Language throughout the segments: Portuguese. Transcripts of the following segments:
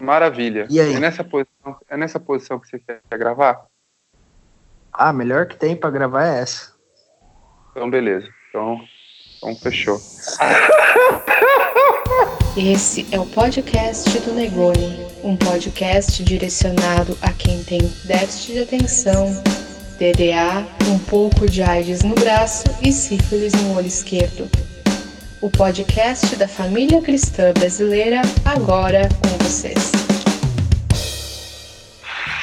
Maravilha. E aí? É nessa posição, é nessa posição que você quer, gravar? Ah, a melhor que tem pra gravar é essa. Então, beleza. Então, então fechou. Esse é o podcast do Negroni, um podcast direcionado a quem tem déficit de atenção, DDA, um pouco de AIDS no braço e sífilis no olho esquerdo. O podcast da família cristã brasileira, agora com vocês.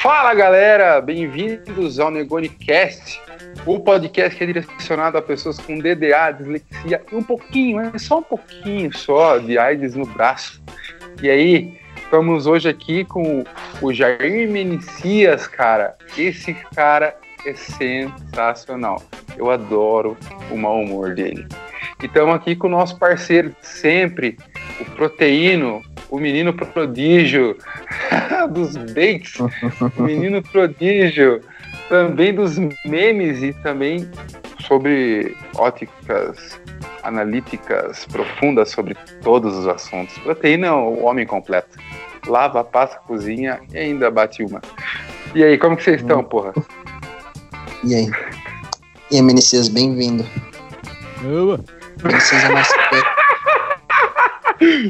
Fala galera, bem-vindos ao NegoniCast, o podcast que é direcionado a pessoas com DDA, dislexia e um pouquinho, é só um pouquinho só de AIDS no braço. E aí, estamos hoje aqui com o Jair Menicias, cara. Esse cara é sensacional. Eu adoro o mau humor dele. E estamos aqui com o nosso parceiro de sempre, o Proteíno, o menino prodígio dos bakes, o menino prodígio também dos memes e também sobre óticas analíticas profundas sobre todos os assuntos. Proteína é o homem completo. Lava, passa, cozinha e ainda bate uma. E aí, como que vocês estão, porra? E aí? E aí, Menicias, bem-vindo. Boa. Menicias é mais quieto.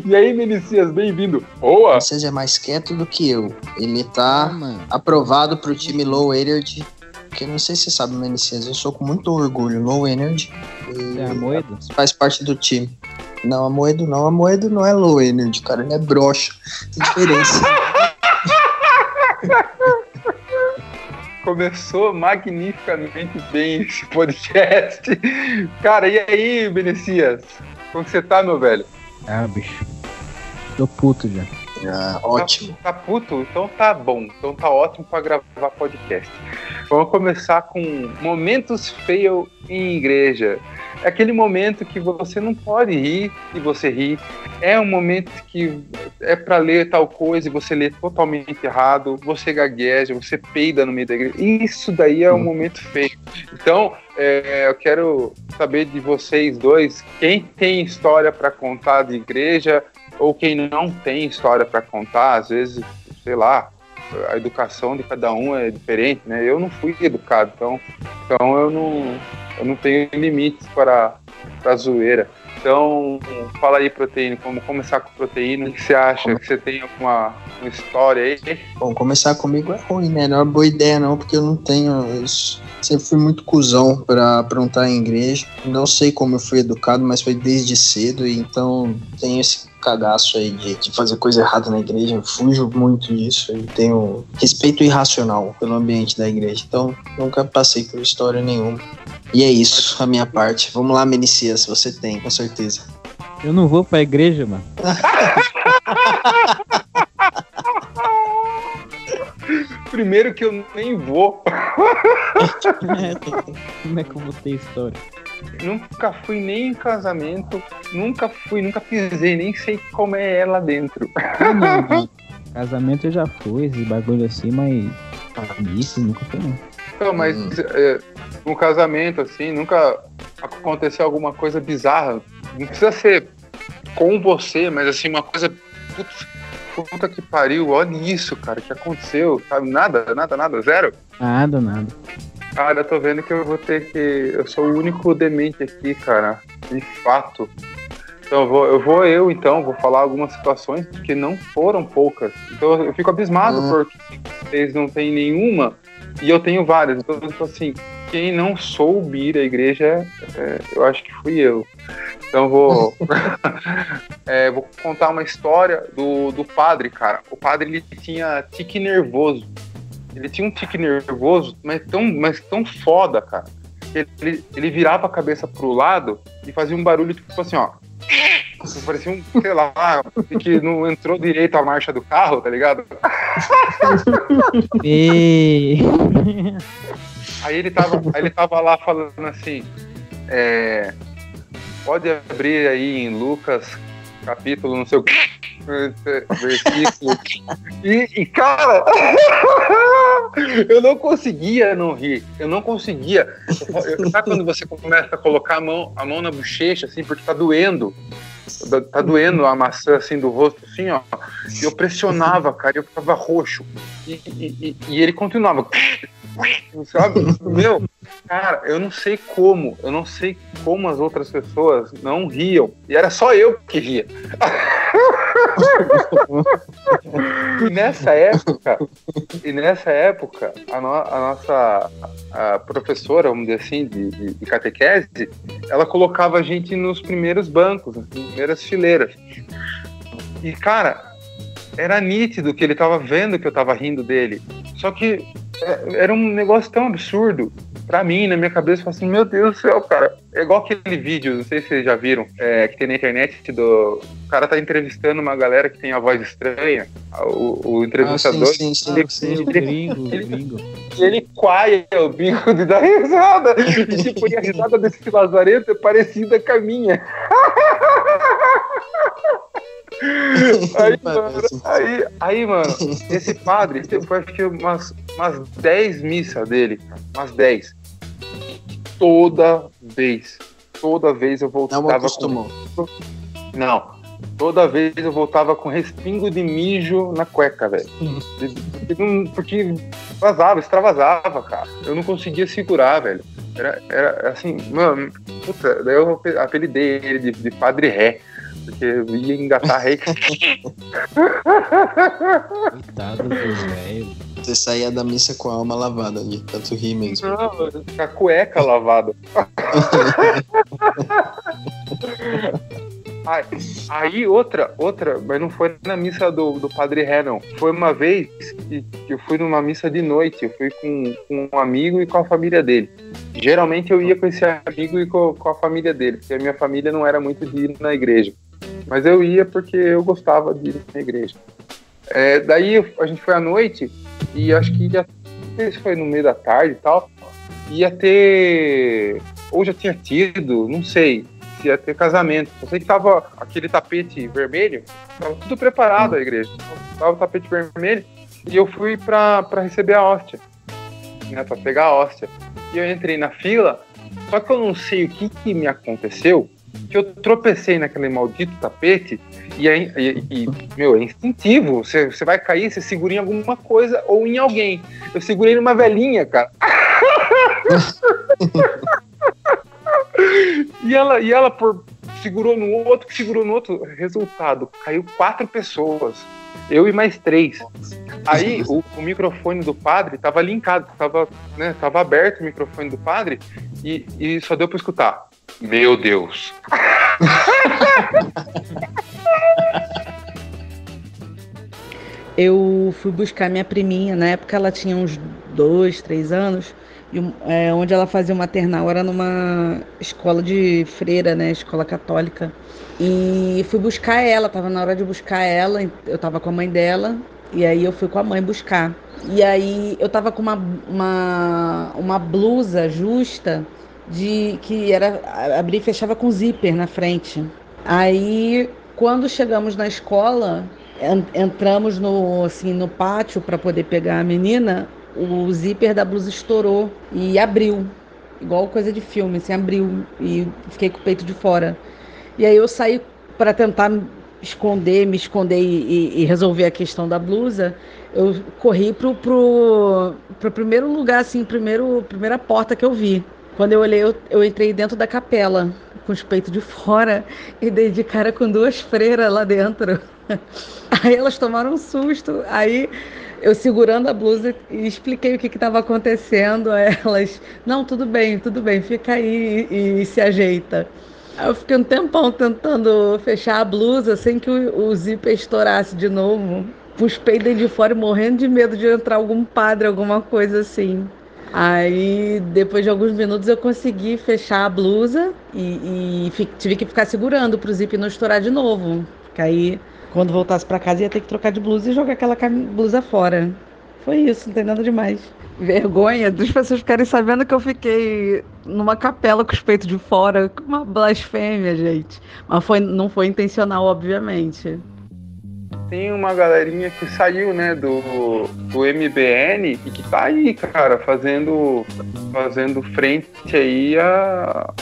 E aí, Menicias, bem-vindo. Boa! Menicias é mais quieto do que eu. Ele tá Ah, mano. aprovado pro time Low Energy. Porque não sei se você sabe, Menicias, eu sou com muito orgulho. Low Energy. E É a moeda? faz parte do time. Não, a Moedo não. A Moedo não é Low Energy, cara. Ele é broxa. Tem diferença. Começou magnificamente bem esse podcast. Cara, e aí, Benecias? Como que você tá, meu velho? Ah, bicho. Tô puto já. Ah, ótimo. Tá, tá puto? Então tá bom. Então tá ótimo pra gravar podcast. Vamos começar com momentos fail em igreja. É aquele momento que você não pode rir e você ri. É um momento que é pra ler tal coisa e você lê totalmente errado. Você gagueja, você peida no meio da igreja. Isso daí é um momento feio. Então, é, eu quero saber de vocês dois quem tem história pra contar de igreja ou quem não tem história para contar, às vezes, sei lá, a educação de cada um é diferente, né? Eu não fui educado, então, então eu não, eu não tenho limites para para zoeira. Então, fala aí, proteína, como começar com proteína? O que você acha? Que você tem alguma uma história aí? Bom, começar comigo é ruim, né? Não é uma boa ideia, não, porque eu não tenho. Eu sempre fui muito cuzão pra aprontar em igreja. Não sei como eu fui educado, mas foi desde cedo, então tenho esse cagaço aí de, de fazer coisa errada na igreja. Eu fujo muito disso e tenho respeito irracional pelo ambiente da igreja. Então, nunca passei por história nenhuma. E é isso, a minha parte. Vamos lá, Menicias, você tem, com certeza. Eu não vou pra igreja, mano. Primeiro que eu nem vou. Como é que eu vou ter história? Nunca fui nem em casamento, nunca fui, nunca pisei, nem sei como é lá dentro. Ah, não. Casamento eu já fui, esse bagulho assim, mas. Isso, nunca foi não. Não, mas Hum. é, um casamento, assim, nunca aconteceu alguma coisa bizarra. Não precisa ser com você, mas assim, uma coisa. Putz, puta que pariu, olha isso, cara, que aconteceu, sabe? Nada, nada, nada, zero. Nada, nada. Cara, eu tô vendo que eu vou ter que. Eu sou o único demente aqui, cara. De fato. Então eu vou, eu vou eu, então, vou falar algumas situações que não foram poucas. Então eu fico abismado Hum. porque vocês não têm nenhuma e eu tenho várias. Então, tipo assim, quem não soube ir à igreja, é, eu acho que fui eu. Então eu vou, é, vou contar uma história do, do padre, cara. O padre ele tinha tique nervoso. Ele tinha um tique nervoso, mas tão, mas tão foda, cara. que Ele, ele virava a cabeça pro lado e fazia um barulho tipo assim, ó. Parecia um, sei lá, que não entrou direito a marcha do carro, tá ligado? E... Aí ele tava, aí ele tava lá falando assim, é, pode abrir aí em Lucas, capítulo, não sei o que, versículo. E, e, cara, eu não conseguia não rir. Eu não conseguia. Eu- Sabe quando você começa a colocar a mão, a mão na bochecha, assim, porque tá doendo? Tá doendo a maçã assim do rosto, assim, ó. E eu pressionava, cara, eu ficava roxo. E, e, e ele continuava. Sabe? Meu, cara, eu não sei como, eu não sei como as outras pessoas não riam. E era só eu que ria. e nessa época, e nessa época, a, no, a nossa a professora, vamos dizer assim, de, de, de, catequese, ela colocava a gente nos primeiros bancos, nas primeiras fileiras. E, cara, era nítido que ele estava vendo que eu estava rindo dele. Só que é, era um negócio tão absurdo pra mim, na minha cabeça, eu falei assim, meu Deus do céu, cara. É igual aquele vídeo, não sei se vocês já viram, é, que tem na internet do. O cara tá entrevistando uma galera que tem a voz estranha. O, o entrevistador. Ah, sim, sim, ele, sim, ele, gringo, ele, gringo. ele quaia o bico de dar risada. E tipo, a risada desse lazareto é parecida com a minha. Aí, mano, aí, aí, mano, esse padre, foi acho que umas, umas 10 missas dele, umas 10. Toda vez, toda vez eu voltava Não acostumou. com. Não, toda vez eu voltava com respingo de mijo na cueca, velho. Porque vazava, extravasava, cara. Eu não conseguia segurar, velho. Era, era assim, mano, puta, daí eu apelidei ele de, de Padre Ré porque ia engatar rei. Coitado do velho. Você saía da missa com a alma lavada de tanto rir mesmo. Não, com a cueca lavada. Aí, aí, outra, outra, mas não foi na missa do, do Padre Ré, não. Foi uma vez que, que eu fui numa missa de noite. Eu fui com, com, um amigo e com a família dele. Geralmente eu ia com esse amigo e com, com a família dele, porque a minha família não era muito de ir na igreja. Mas eu ia porque eu gostava de ir na igreja. É, daí a gente foi à noite e acho que sei se foi no meio da tarde e tal, ia ter, ou já tinha tido, não sei, se ia ter casamento. Eu sei que tava aquele tapete vermelho, tava tudo preparado a igreja. Tava o tapete vermelho e eu fui para receber a hóstia, né, para pegar a hóstia. E eu entrei na fila, só que eu não sei o que, que me aconteceu, que eu tropecei naquele maldito tapete e, aí, e, e meu, é instintivo. Você, você vai cair, você segura em alguma coisa ou em alguém. Eu segurei numa velhinha, cara. e ela, e ela por, segurou no outro, segurou no outro. Resultado, caiu quatro pessoas. Eu e mais três. Aí o, o microfone do padre estava linkado, estava né, tava aberto o microfone do padre e, e só deu para escutar. Meu Deus. Eu fui buscar minha priminha, na época ela tinha uns dois, três anos, e, é, onde ela fazia o maternal era numa escola de freira, né, escola católica. E fui buscar ela, tava na hora de buscar ela, eu tava com a mãe dela, e aí eu fui com a mãe buscar. E aí eu tava com uma, uma, uma blusa justa de que era abrir e fechava com zíper na frente. Aí, quando chegamos na escola, entramos no assim no pátio para poder pegar a menina, o zíper da blusa estourou e abriu, igual coisa de filme, assim, abriu e fiquei com o peito de fora. E aí eu saí para tentar esconder, me esconder e, e, resolver a questão da blusa, eu corri pro, pro, pro primeiro lugar, assim, primeiro, primeira porta que eu vi. Quando eu olhei, eu, eu entrei dentro da capela, com os peitos de fora, e dei de cara com duas freiras lá dentro. Aí elas tomaram um susto. Aí eu segurando a blusa e expliquei o que estava acontecendo a elas. Não, tudo bem, tudo bem, fica aí e, e, se ajeita. Eu fiquei um tempão tentando fechar a blusa sem que o, o zíper estourasse de novo. Com os peitos de fora morrendo de medo de entrar algum padre, alguma coisa assim. Aí, depois de alguns minutos, eu consegui fechar a blusa e, e tive que ficar segurando para o zip não estourar de novo. Porque aí, quando voltasse para casa, ia ter que trocar de blusa e jogar aquela blusa fora. Foi isso, não tem nada demais. Vergonha das pessoas ficarem sabendo que eu fiquei numa capela com os peitos de fora. Uma blasfêmia, gente. Mas foi, não foi intencional, obviamente tem uma galerinha que saiu, né, do, do MBN e que tá aí, cara, fazendo, fazendo frente aí a,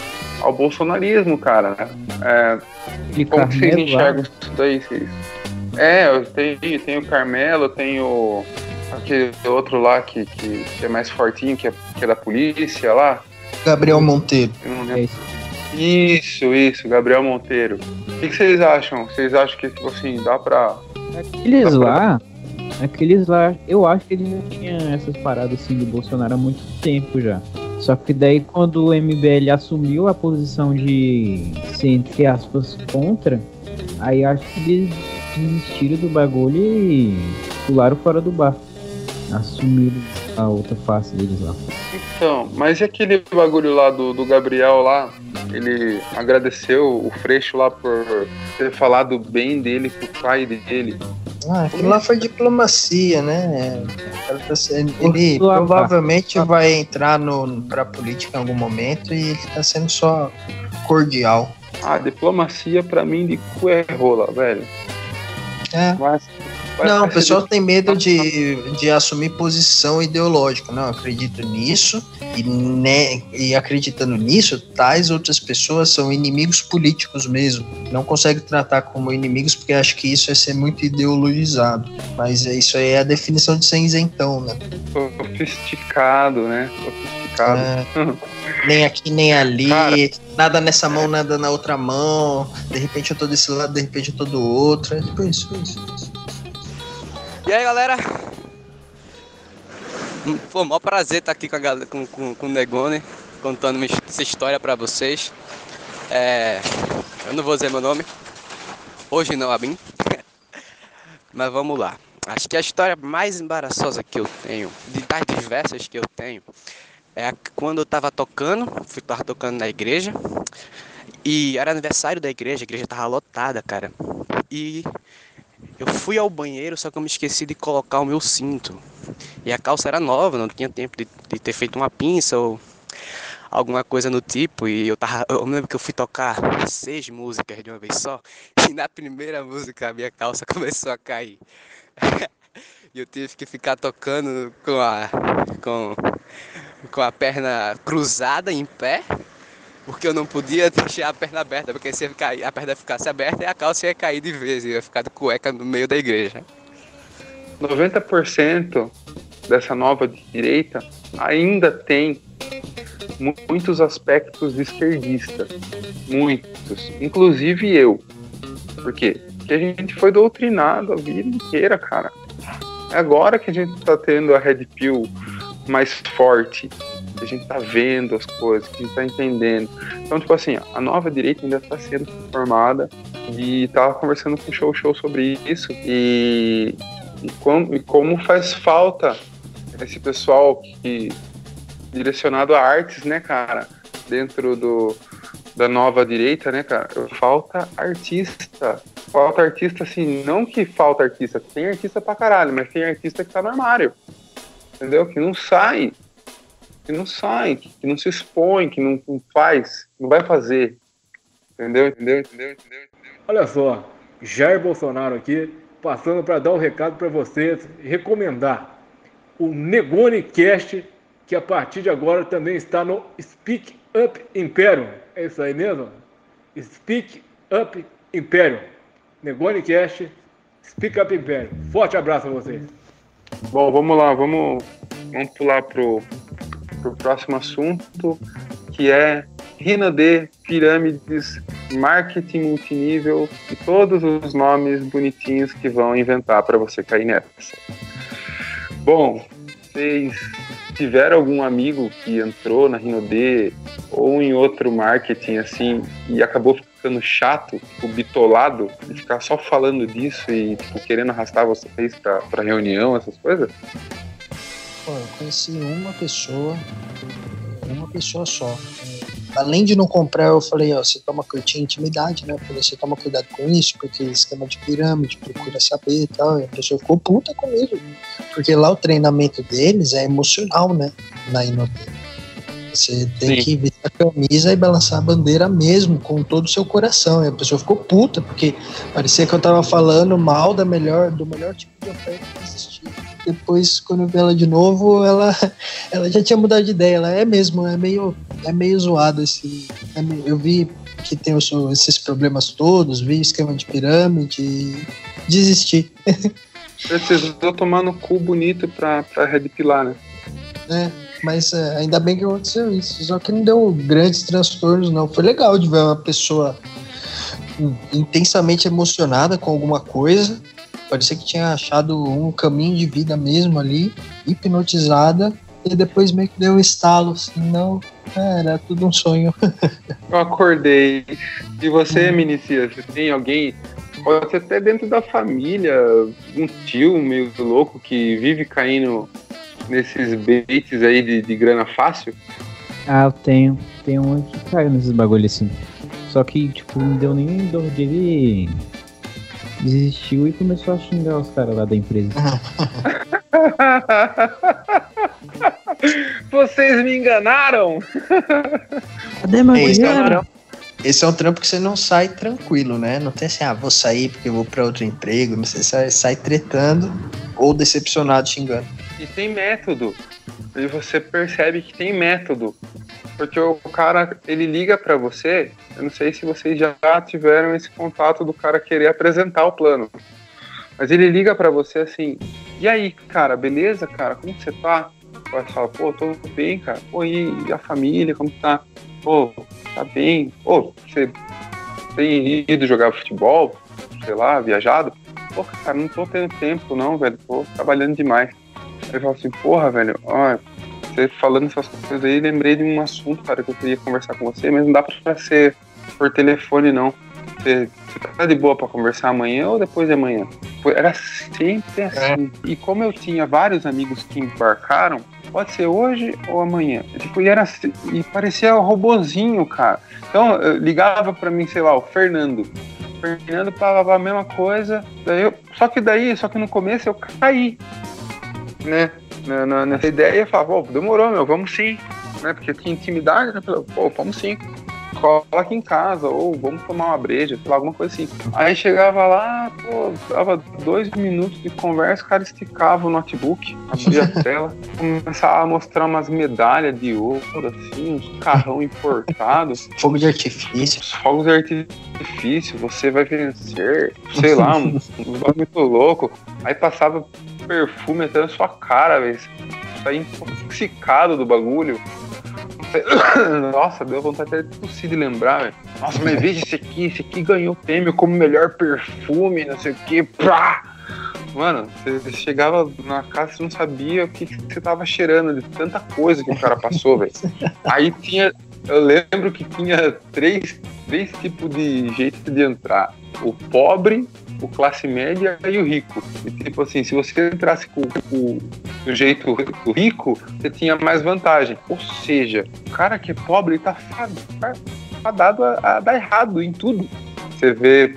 ao bolsonarismo, cara. Né? É, E como vocês lá, enxergam isso daí? Vocês? É, eu tenho, tenho o Carmelo, tenho aquele outro lá que, que, que é mais fortinho, que é, que é da polícia lá. Gabriel Monteiro. Eu não é lembro. isso. Isso, isso, Gabriel Monteiro. O que, que vocês acham? Vocês acham que, tipo assim, dá pra. Aqueles lá, aqueles lá, eu acho que eles já tinham essas paradas assim do Bolsonaro há muito tempo já. Só que daí quando o MBL assumiu a posição de ser, entre aspas, contra, aí acho que eles desistiram do bagulho e pularam fora do bar. Assumiram a outra face deles lá. Então, mas e aquele bagulho lá do, do Gabriel lá? Ele agradeceu o Freixo lá por ter falado bem dele pro pai dele. Ah, aquilo lá foi diplomacia, né? Ele provavelmente vai entrar no, pra política em algum momento e ele tá sendo só cordial. Ah, diplomacia pra mim de cu é rola, velho. É. Mas, Não, o pessoal tem medo de, de assumir posição ideológica. Não, acredito nisso e, né, e acreditando nisso, tais outras pessoas são inimigos políticos mesmo. Não consegue tratar como inimigos porque acho que isso é ser muito ideologizado. Mas é isso aí é a definição de ser isentão, né? sofisticado, né? Sofisticado. É, nem aqui, nem ali, Cara. nada nessa mão, nada na outra mão. De repente eu tô desse lado, de repente eu tô do outro. É tipo isso, isso. isso. E aí, galera? Hum, Pô, maior prazer estar aqui com, a galera, com, com, com o Negone, contando essa história pra vocês. É, eu não vou dizer meu nome. Hoje não, Abim. Mas vamos lá. Acho que a história mais embaraçosa que eu tenho, de das diversas que eu tenho, é quando eu tava tocando, fui tava tocando na igreja, e era aniversário da igreja, a igreja tava lotada, cara. E eu fui ao banheiro, só que eu me esqueci de colocar o meu cinto. E a calça era nova, não tinha tempo de, de ter feito uma pinça ou alguma coisa no tipo. E eu tava. Eu lembro que eu fui tocar seis músicas de uma vez só. E na primeira música a minha calça começou a cair. E eu tive que ficar tocando com a. com, com a perna cruzada em pé. Porque eu não podia deixar a perna aberta, porque se a perna ficasse aberta, a calça ia cair de vez, ia ficar de cueca no meio da igreja. 90% dessa nova direita ainda tem mu- muitos aspectos de esquerdista. Muitos. Inclusive eu. Por quê? Porque a gente foi doutrinado a vida inteira, cara. É agora que a gente tá tendo a Red Pill mais forte. A gente tá vendo as coisas, que a gente tá entendendo. Então, tipo assim, a nova direita ainda tá sendo formada. E tava conversando com o Show Show sobre isso. E e como, e como faz falta esse pessoal que direcionado a artes, né, cara, dentro do da nova direita, né, cara, falta artista. Falta artista, assim, não que falta artista, tem artista pra caralho, mas tem artista que tá no armário, entendeu? Que não sai, que não sai, que não se expõe, que não, não faz, não vai fazer, entendeu? Entendeu? Entendeu? Entendeu? Olha só, Jair Bolsonaro aqui, passando para dar um recado para vocês e recomendar o Negone Cast, que a partir de agora também está no Speak Up Imperium. É isso aí mesmo? Speak Up Imperium. Negone Cast, Speak Up Imperium. Forte abraço a vocês. Bom, vamos lá, vamos, vamos pular pro, pro próximo assunto, que é Rina D, pirâmides, marketing multinível e todos os nomes bonitinhos que vão inventar para você cair nessa. Bom, vocês tiveram algum amigo que entrou na Rinode ou em outro marketing assim e acabou ficando chato, tipo, bitolado, de ficar só falando disso e tipo, querendo arrastar vocês pra reunião, essas coisas? Eu conheci uma pessoa, uma pessoa só. Além de não comprar, eu falei, ó, você toma tinha intimidade, né? Eu falei, você toma cuidado com isso, porque esquema de pirâmide, procura saber e tal. E a pessoa ficou puta comigo. Porque lá o treinamento deles é emocional, né? Na Inodê. Você tem Sim. que vestir a camisa e balançar a bandeira mesmo, com todo o seu coração. E a pessoa ficou puta, porque parecia que eu tava falando mal da melhor, do melhor tipo de oferta. Depois, quando eu vi ela de novo, ela, ela já tinha mudado de ideia. Ela é mesmo, é meio, é meio zoado esse. é meio- eu vi que tem os- esses problemas todos, vi esquema de pirâmide e desisti. Precisou tomar no cu bonito pra, pra redepilar, né? né? Mas é, ainda bem que aconteceu isso. Só que não deu grandes transtornos, não. Foi legal de ver uma pessoa in- intensamente emocionada com alguma coisa. Parecia que tinha achado um caminho de vida mesmo ali, hipnotizada. E depois meio que deu um estalo, assim, não, era tudo um sonho. Eu acordei. E você, Minicia, você tem alguém, pode ser até dentro da família, um tio meio louco que vive caindo nesses baits aí de, de grana fácil? Ah, eu tenho. Tem um que caiu nesses bagulho assim. Só que, tipo, não deu nem dor de ele. Desistiu e começou a xingar os caras lá da empresa. Vocês me enganaram! Cadê meu Esse é, um trampo, esse é um trampo que você não sai tranquilo, né? Não tem assim, ah, vou sair porque eu vou pra outro emprego. Você sai, sai tretando ou decepcionado xingando. E tem método. E você percebe que tem método. Porque o cara, ele liga pra você, eu não sei se vocês já tiveram esse contato do cara querer apresentar o plano. Mas ele liga pra você assim, e aí, cara, beleza, cara? Como você tá? Você fala, pô, tô bem, cara. Pô, e a família, como tá? Pô, tá bem. Pô, você tem ido jogar futebol? Sei lá, viajado? Pô, cara, não tô tendo tempo não, velho. Tô trabalhando demais. Aí eu falo assim, porra, velho, ó, falando essas coisas aí, lembrei de um assunto, cara, que eu queria conversar com você, mas não dá pra ser por telefone, não. Você, você tá de boa pra conversar amanhã ou depois de amanhã? Foi- Era sempre assim. E como eu tinha vários amigos que embarcaram, pode ser hoje ou amanhã. E, Tipo, e era assim- e parecia um robozinho, cara. Então, ligava pra mim, sei lá, o Fernando. O Fernando falava a mesma coisa. Daí eu, só que daí, só que no começo eu caí né, na, na- nessa ideia e falava, pô, demorou, meu, vamos sim, né, porque tinha intimidade, né, pô, vamos sim, cola aqui em casa, ou vamos tomar uma breja, sei lá, alguma coisa assim. Aí chegava lá, pô, dava dois minutos de conversa, o cara esticava o notebook, abria a tela, começava a mostrar umas medalhas de ouro, assim, uns carrão importados, Fogo de artifício. os fogos de artifício, você vai vencer, sei lá, um, um bagulho muito louco. Aí passava perfume até na sua cara, velho. Saí intoxicado do bagulho. Nossa, deu vontade até de tossir de lembrar, velho. Nossa, mas veja esse aqui, esse aqui ganhou prêmio como melhor perfume, não sei o que, pá! Mano, você chegava na casa e não sabia o que, que você tava cheirando de tanta coisa que o cara passou, velho. Aí tinha. Eu lembro que tinha três, três tipos de jeito de entrar. O pobre, o classe média e o rico. E tipo assim, se você entrasse com, com o jeito rico, você tinha mais vantagem. Ou seja, o cara que é pobre tá tá fadado a, a dar errado em tudo. Você vê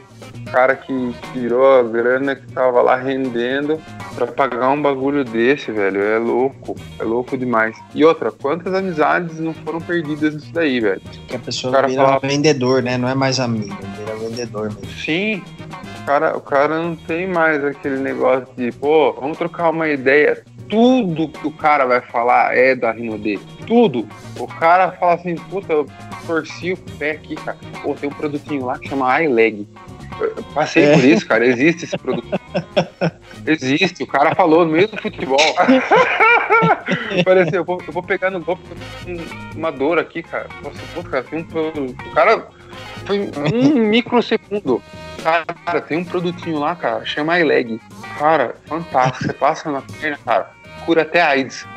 o cara que tirou a grana que tava lá rendendo pra pagar um bagulho desse, velho, é louco. É louco demais. E outra, quantas amizades não foram perdidas nisso daí, velho? Que a pessoa O cara vira falava- vendedor, né? Não é mais amigo, vira vendedor mesmo. Sim, cara, o cara não tem mais aquele negócio de, pô, vamos trocar uma ideia. Tudo que o cara vai falar é da rima dele. Tudo. O cara fala assim, puta, eu torci o pé aqui, cara. Pô, tem um produtinho lá que chama iLeg. Eu passei É. por isso, cara. Existe esse produto. Existe. O cara falou no meio do futebol. Assim, eu vou, eu vou pegar no golpe, uma dor aqui, cara. Nossa, pô, cara, tem um produto. O cara foi um microsegundo. Cara, tem um produtinho lá, cara, chama iLeg. Cara, fantástico. Você passa na perna, cara, cura até AIDS.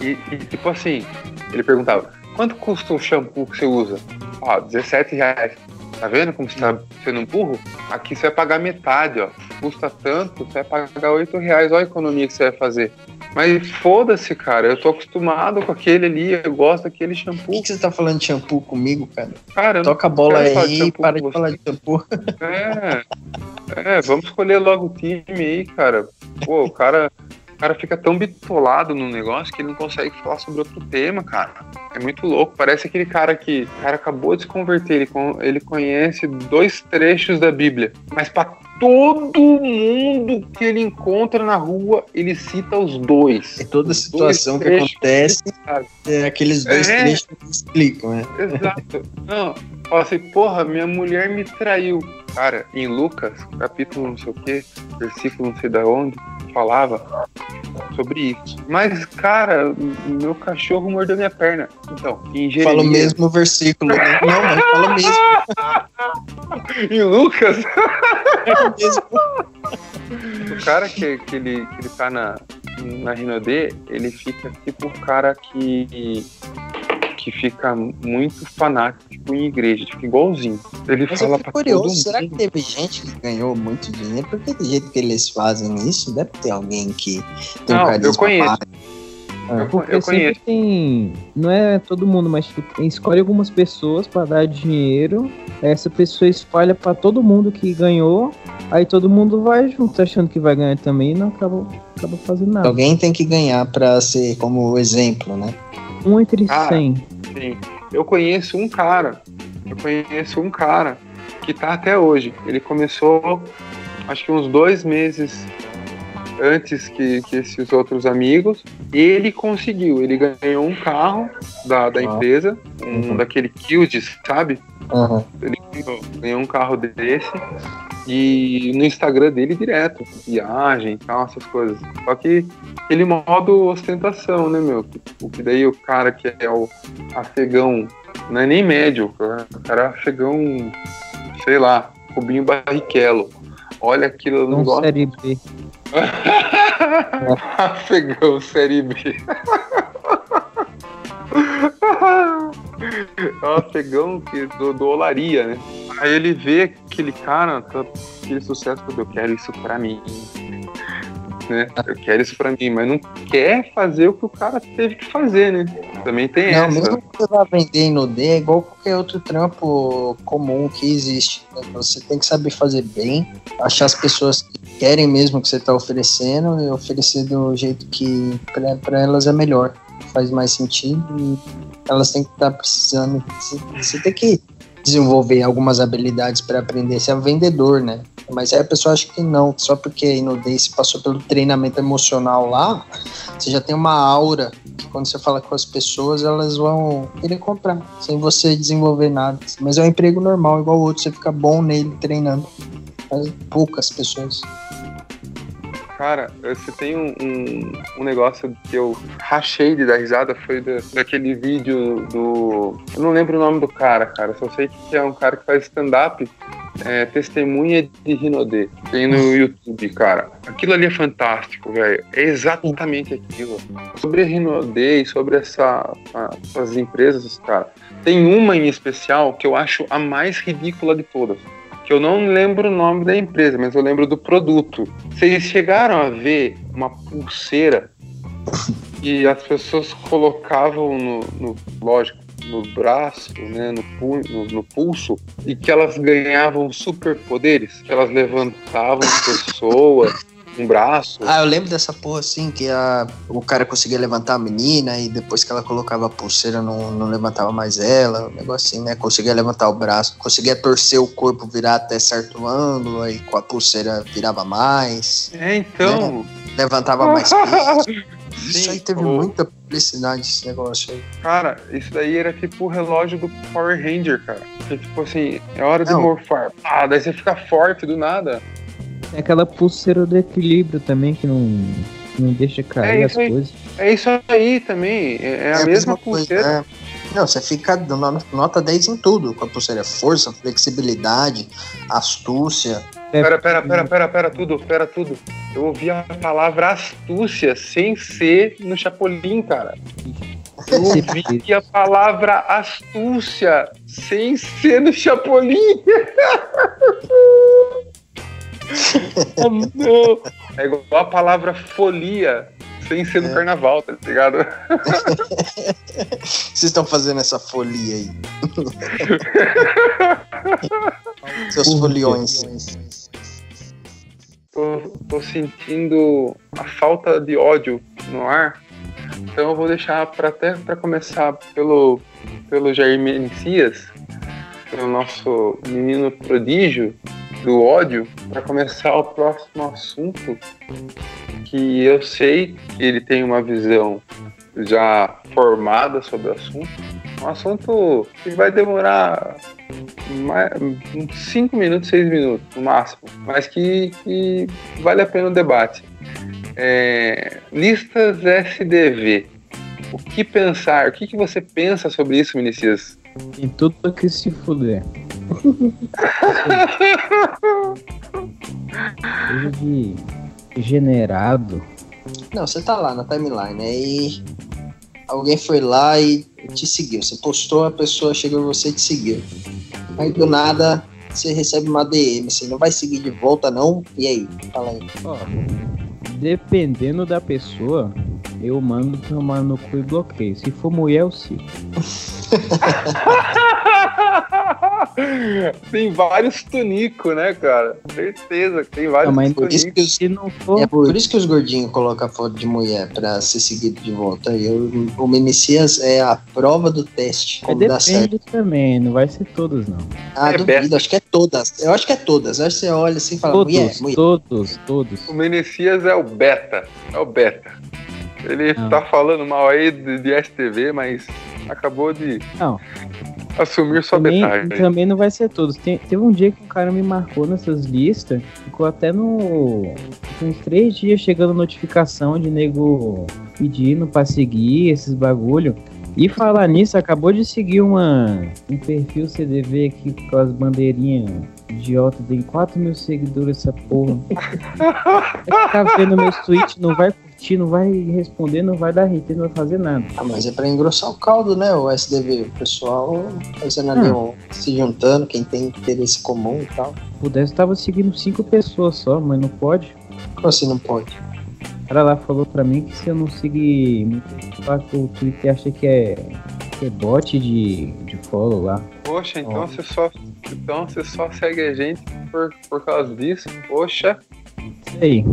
E, e, tipo assim, ele perguntava, quanto custa o shampoo que você usa? Ó, 17 reais. Tá vendo como você tá sendo um burro? Aqui você vai pagar metade, ó. Custa tanto, você vai pagar 8 reais. Olha a economia que você vai fazer. Mas foda-se, cara. Eu tô acostumado com aquele ali, eu gosto daquele Por shampoo. que, que você tá falando de shampoo comigo, cara? Cara, Toca a bola aí e para de falar de shampoo. É, é, vamos escolher logo o time aí, cara. Pô, o cara cara fica tão bitolado no negócio que ele não consegue falar sobre outro tema, cara. É muito louco. Parece aquele cara que o cara acabou de se converter, ele, ele conhece dois trechos da Bíblia, mas para todo mundo que ele encontra na rua, ele cita os dois. E toda situação que acontece, é aqueles dois é. trechos que explicam, né? Exato. Não, fala assim, porra, minha mulher me traiu. Cara, em Lucas, capítulo não sei o que, versículo não sei da onde, falava sobre isso. Mas, cara, meu cachorro mordeu minha perna. Então, em Jeremias... Fala o mesmo versículo. Né? Não, mas fala mesmo. em Lucas? É mesmo. O cara que, que, ele, que ele tá na, na Rinodê, ele fica tipo o cara que que fica muito fanático em igreja, fica igualzinho. Ele Mas fala eu fico curioso, será que teve gente que ganhou muito dinheiro? Porque do jeito que eles fazem isso, deve ter alguém que tem Não, um carisma eu conheço. É, porque eu conheço. tem. Não é todo mundo, mas tipo, tem, escolhe algumas pessoas para dar dinheiro. Essa pessoa espalha para todo mundo que ganhou. Aí todo mundo vai junto achando que vai ganhar também e não acaba, acaba fazendo nada. Alguém tem que ganhar para ser como exemplo, né? Um entre ah, 100. Sim. Eu conheço um cara. Eu conheço um cara que tá até hoje. Ele começou, acho que uns dois meses antes que, que esses outros amigos. Ele conseguiu. Ele ganhou um carro da, da empresa, um uhum. daquele Kildes, sabe? Uhum. Ele ganhou, ganhou um carro desse e no Instagram dele direto, viagem e tal, essas coisas. Só que aquele modo ostentação, né, meu? O que daí o cara que é o afegão, não é nem médio, o cara é afegão, sei lá, Rubinho Barrichello. Olha aquilo, eu não, não gosto. Série B. afegão, série B. é um afegão que, do, do Olaria, né? Aí ele vê aquele cara, tá, aquele sucesso, eu quero isso pra mim. Né? Eu quero isso pra mim, mas não quer fazer o que o cara teve que fazer, né? Também tem não, essa. Mesmo que você vá vender no D, é igual qualquer outro trampo comum que existe. Né? Você tem que saber fazer bem, achar as pessoas que querem mesmo o que você tá oferecendo e oferecer do jeito que para elas é melhor. Faz mais sentido e elas têm que estar tá precisando. Você tem que desenvolver algumas habilidades para aprender ser um vendedor, né? Mas aí a pessoa acha que não, só porque a Inodência passou pelo treinamento emocional lá, você já tem uma aura que quando você fala com as pessoas, elas vão querer comprar, sem você desenvolver nada. Mas é um emprego normal, igual o outro, você fica bom nele treinando. Mas poucas pessoas. Cara, você tem um, um, um, negócio que eu rachei de dar risada, foi da, daquele vídeo do. Eu não lembro o nome do cara, cara. Só sei que é um cara que faz stand-up. É, testemunha de Rinodê. Tem no YouTube, cara. Aquilo ali é fantástico, velho. É exatamente aquilo. Sobre a Rinodê e sobre essa, a, essas empresas, cara. Tem uma em especial que eu acho a mais ridícula de todas que eu não lembro o nome da empresa, mas eu lembro do produto. Vocês chegaram a ver uma pulseira e as pessoas colocavam no, no lógico, no braço, né, no, no, no, pulso, e que elas ganhavam superpoderes, que elas levantavam pessoas, um braço. Ah, eu lembro dessa porra assim, que a, o cara conseguia levantar a menina e depois que ela colocava a pulseira não, não levantava mais ela, um negócio assim, né? Conseguia levantar o braço, conseguia torcer o corpo, virar até certo ângulo, aí com a pulseira virava mais. É, então. Né? Levantava mais peso. Isso Sim, aí teve pô. muita publicidade esse negócio aí. Cara, isso daí era tipo o relógio do Power Ranger, cara. Que, tipo assim, é hora de morfar. Ah, daí você fica forte do nada. Tem aquela pulseira do equilíbrio também que não, não deixa cair é as aí, coisas. É isso aí também. É, é, é a, a, mesma, mesma pulseira. Coisa, é. Não, você fica dando nota 10 em tudo com a pulseira. Força, flexibilidade, astúcia. É, pera, pera, pera, pera, pera, tudo, pera, tudo. Eu ouvi a palavra astúcia sem ser no Chapolin, cara. Eu ouvi a palavra astúcia sem ser no Chapolin. não. É igual a palavra folia sem ser no é. carnaval, tá ligado? Vocês estão fazendo essa folia aí. Seus foliões. tô, tô sentindo a falta de ódio no ar. Então eu vou deixar para até para começar pelo pelo Jair Messias, pelo nosso menino prodígio do ódio, para começar o próximo assunto que eu sei que ele tem uma visão já formada sobre o assunto. Um assunto que vai demorar mais, uns 5 minutos, 6 minutos no máximo, mas que, que vale a pena o debate. É, listas SDV. O que pensar? O que, que você pensa sobre isso, Vinicius? Em tudo que se fuder. Coisa de generado. Não, você tá lá na timeline, aí alguém foi lá e te seguiu. Você postou, a pessoa chegou você e te seguiu. Aí do nada você recebe uma DM, assim, não vai seguir de volta não? E aí? Fala aí. Ó, dependendo da pessoa, eu mando tomar no cu e bloqueio. Se for mulher, eu sigo. tem vários tunicos, né, cara? Certeza que tem vários Não, mas tunicos. Isso que Se não for, É por isso que os gordinhos colocam foto de mulher pra ser seguido de volta. E eu, o Menicias é a prova do teste. é, dá certo. depende também, não vai ser todos, não. Ah, É, duvido, besta. acho que é todas. Eu acho que é todas. Acho que você olha assim e fala, Todos, mulher, mulher. todos, todos. O Menecias é o beta. É o beta. Ele Não. tá falando mal aí de, de STV, mas acabou de Não. Assumir sua Também, metade. também não vai ser todos. Tem- teve um dia que um cara me marcou nessas listas, ficou até no. uns três dias chegando notificação de nego pedindo pra seguir esses bagulho. E falar nisso, acabou de seguir uma, um perfil CDV aqui com as bandeirinhas idiota, tem 4 mil seguidores essa porra. Vai ficar vendo meus tweets, não vai curtir, não vai responder, não vai dar RT, não vai fazer nada. Ah, mas é pra engrossar o caldo, né? O SDV. O pessoal fazendo ali, Ah. um, se juntando, quem tem interesse comum e tal. Pudesse, tava seguindo cinco pessoas só, mas não pode. Como assim não pode? O cara lá falou pra mim que se eu não seguir o Twitter acha que é, que é bot de, de follow lá. Poxa, então Ó. você só. Então você só segue a gente por, por causa disso. Poxa. Isso aí.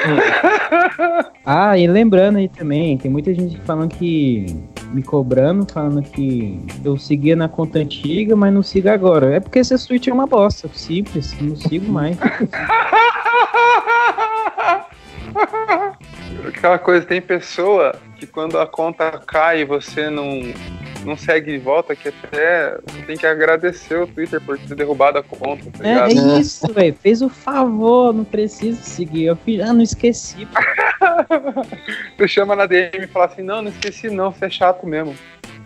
ah, e lembrando aí também, tem muita gente falando que. Me cobrando, falando que eu seguia na conta antiga, mas não sigo agora. É porque esse tweet é uma bosta, simples, não sigo mais. Aquela coisa, tem pessoa que quando a conta cai e você não, não segue de volta, que até tem que agradecer o Twitter por ter derrubado a conta, tá É, é isso, velho. Fez o favor, não precisa seguir. Eu fiz, ah, não esqueci. Você chama na DM e fala assim, não, não esqueci não, você é chato mesmo.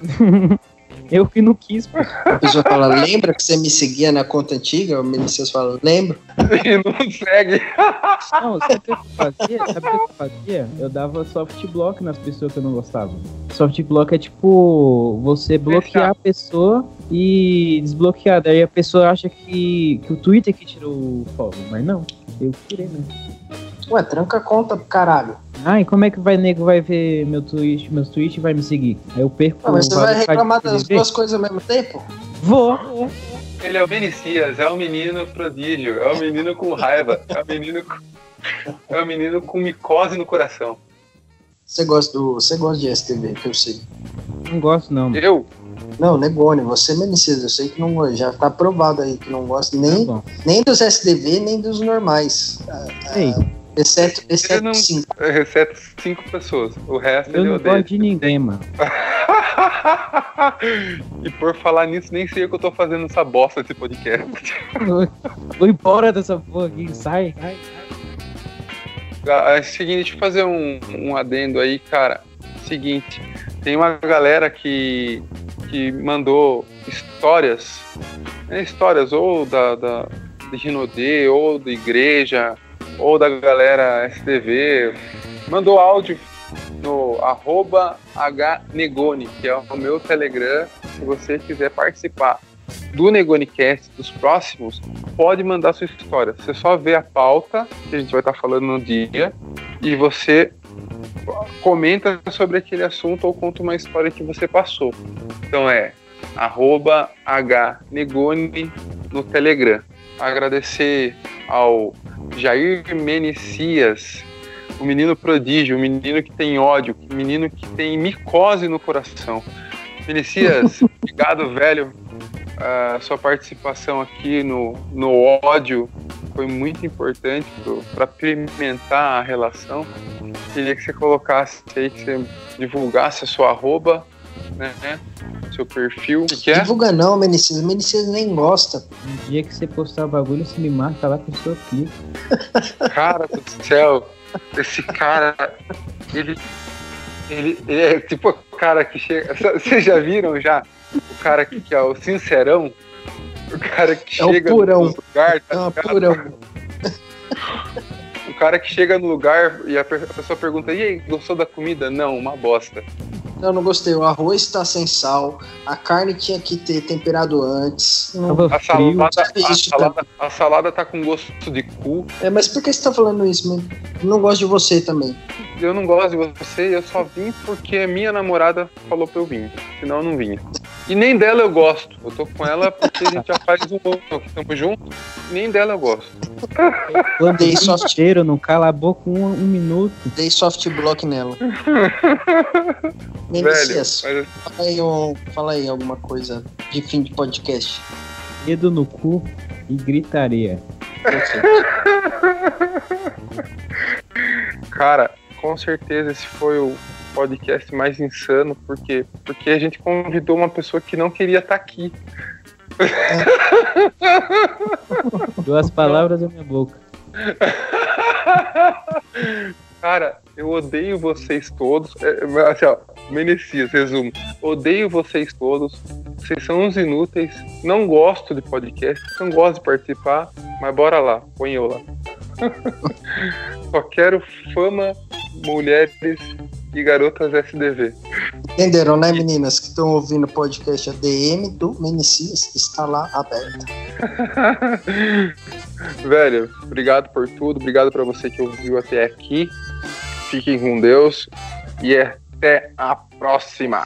Eu que não quis, pô. A pessoa fala, lembra que você me seguia na conta antiga? O Menicias fala, lembro. E não segue. Não, sabe o que eu fazia? Sabe o que eu fazia? Eu dava soft block nas pessoas que eu não gostava. Soft block é tipo você bloquear a pessoa e desbloquear. Daí a pessoa acha que, que o Twitter que tirou o follow, mas não. Eu tirei mesmo. Ué, tranca a conta, caralho. Ah, e como é que vai nego vai ver meu tweet, meus tweets e vai me seguir? Aí eu perco Ah, mas você vai reclamar das duas coisas ao mesmo tempo? Vou. Ele é o Vinicius, é o menino prodígio, é o menino com raiva, é o menino com, é o menino com micose no coração. Você gosta, do, você gosta de STV, que eu sei. Não gosto não. mano. Eu? Não, Negone, você, Menicias, eu sei que não gosta. Já tá provado aí que não gosta Tá nem, bom. nem dos SDV, nem dos normais. Ah, Ei, Exceto, exceto não- cinco. Eu receto cinco pessoas, o resto eu ele não odeia. gosto de ninguém, mano. e por falar nisso, nem sei o que eu tô fazendo essa bosta desse podcast. Vou embora dessa porra aqui, sai. sai. Ah, É o seguinte, deixa eu fazer um, um adendo aí, cara. Seguinte, tem uma galera que, que mandou histórias, né, histórias ou da, da de Rinodê, ou da igreja, ou da galera STV, mandou áudio no arroba hnegone, que é o meu Telegram, se você quiser participar do NegoniCast dos próximos, pode mandar sua história. Você só vê a pauta que a gente vai estar falando no dia e você comenta sobre aquele assunto ou conta uma história que você passou. Então é arroba hnegone no Telegram. Agradecer ao Jair Menicias, o menino prodígio, o menino que tem ódio, o menino que tem micose no coração. Menicias, obrigado, velho. A sua participação aqui no, no ódio foi muito importante para pimentar a relação. Queria que você colocasse aí, que você divulgasse a sua arroba, né? Seu perfil. Que, que é? Divulga não, Menicias. Menicias nem gosta. No dia que você postar o bagulho, você me marca lá, a pessoa clica. Cara do céu, esse cara, ele, ele, ele é tipo o cara que chega. Vocês já viram já? O cara que, que é o sincerão? O cara que É o chega purão. no lugar, tá É ligado? purão. O cara que chega no lugar e a pessoa pergunta: e aí, gostou da comida? Não, uma bosta. Não, não gostei. O arroz tá sem sal. A carne tinha que ter temperado antes. Tava A frio. salada, a, Isso, salada, a salada tá com gosto de cu. É, mas por que você tá falando isso, mano? Não gosto de você também. Eu não gosto de você, eu só vim porque minha namorada falou pra eu vir. Senão eu não vinha. E nem dela eu gosto. Eu tô com ela porque a gente já faz um ano que estamos juntos. Nem dela eu gosto. Eu Dei soft, inteiro, não cala a boca um, um minuto. dei soft block nela. Velho, Menicias, mas fala aí, um- fala aí alguma coisa de fim de podcast. Dedo no cu e gritaria. Cara, com certeza esse foi o podcast mais insano, porque porque a gente convidou uma pessoa que não queria estar aqui. Duas palavras da minha boca. Cara, eu odeio vocês todos. É, é, assim, ó, Menecias, resumo. Odeio vocês todos. Vocês são uns inúteis. Não gosto de podcast. Não gosto de participar. Mas bora lá. Põe eu lá. Só quero fama, mulheres e garotas SDV. Entenderam, né, meninas que estão ouvindo o podcast? A DM do Menicias está lá aberta. Velho, obrigado por tudo. Obrigado pra você que ouviu até aqui. Fiquem com Deus. E até a próxima.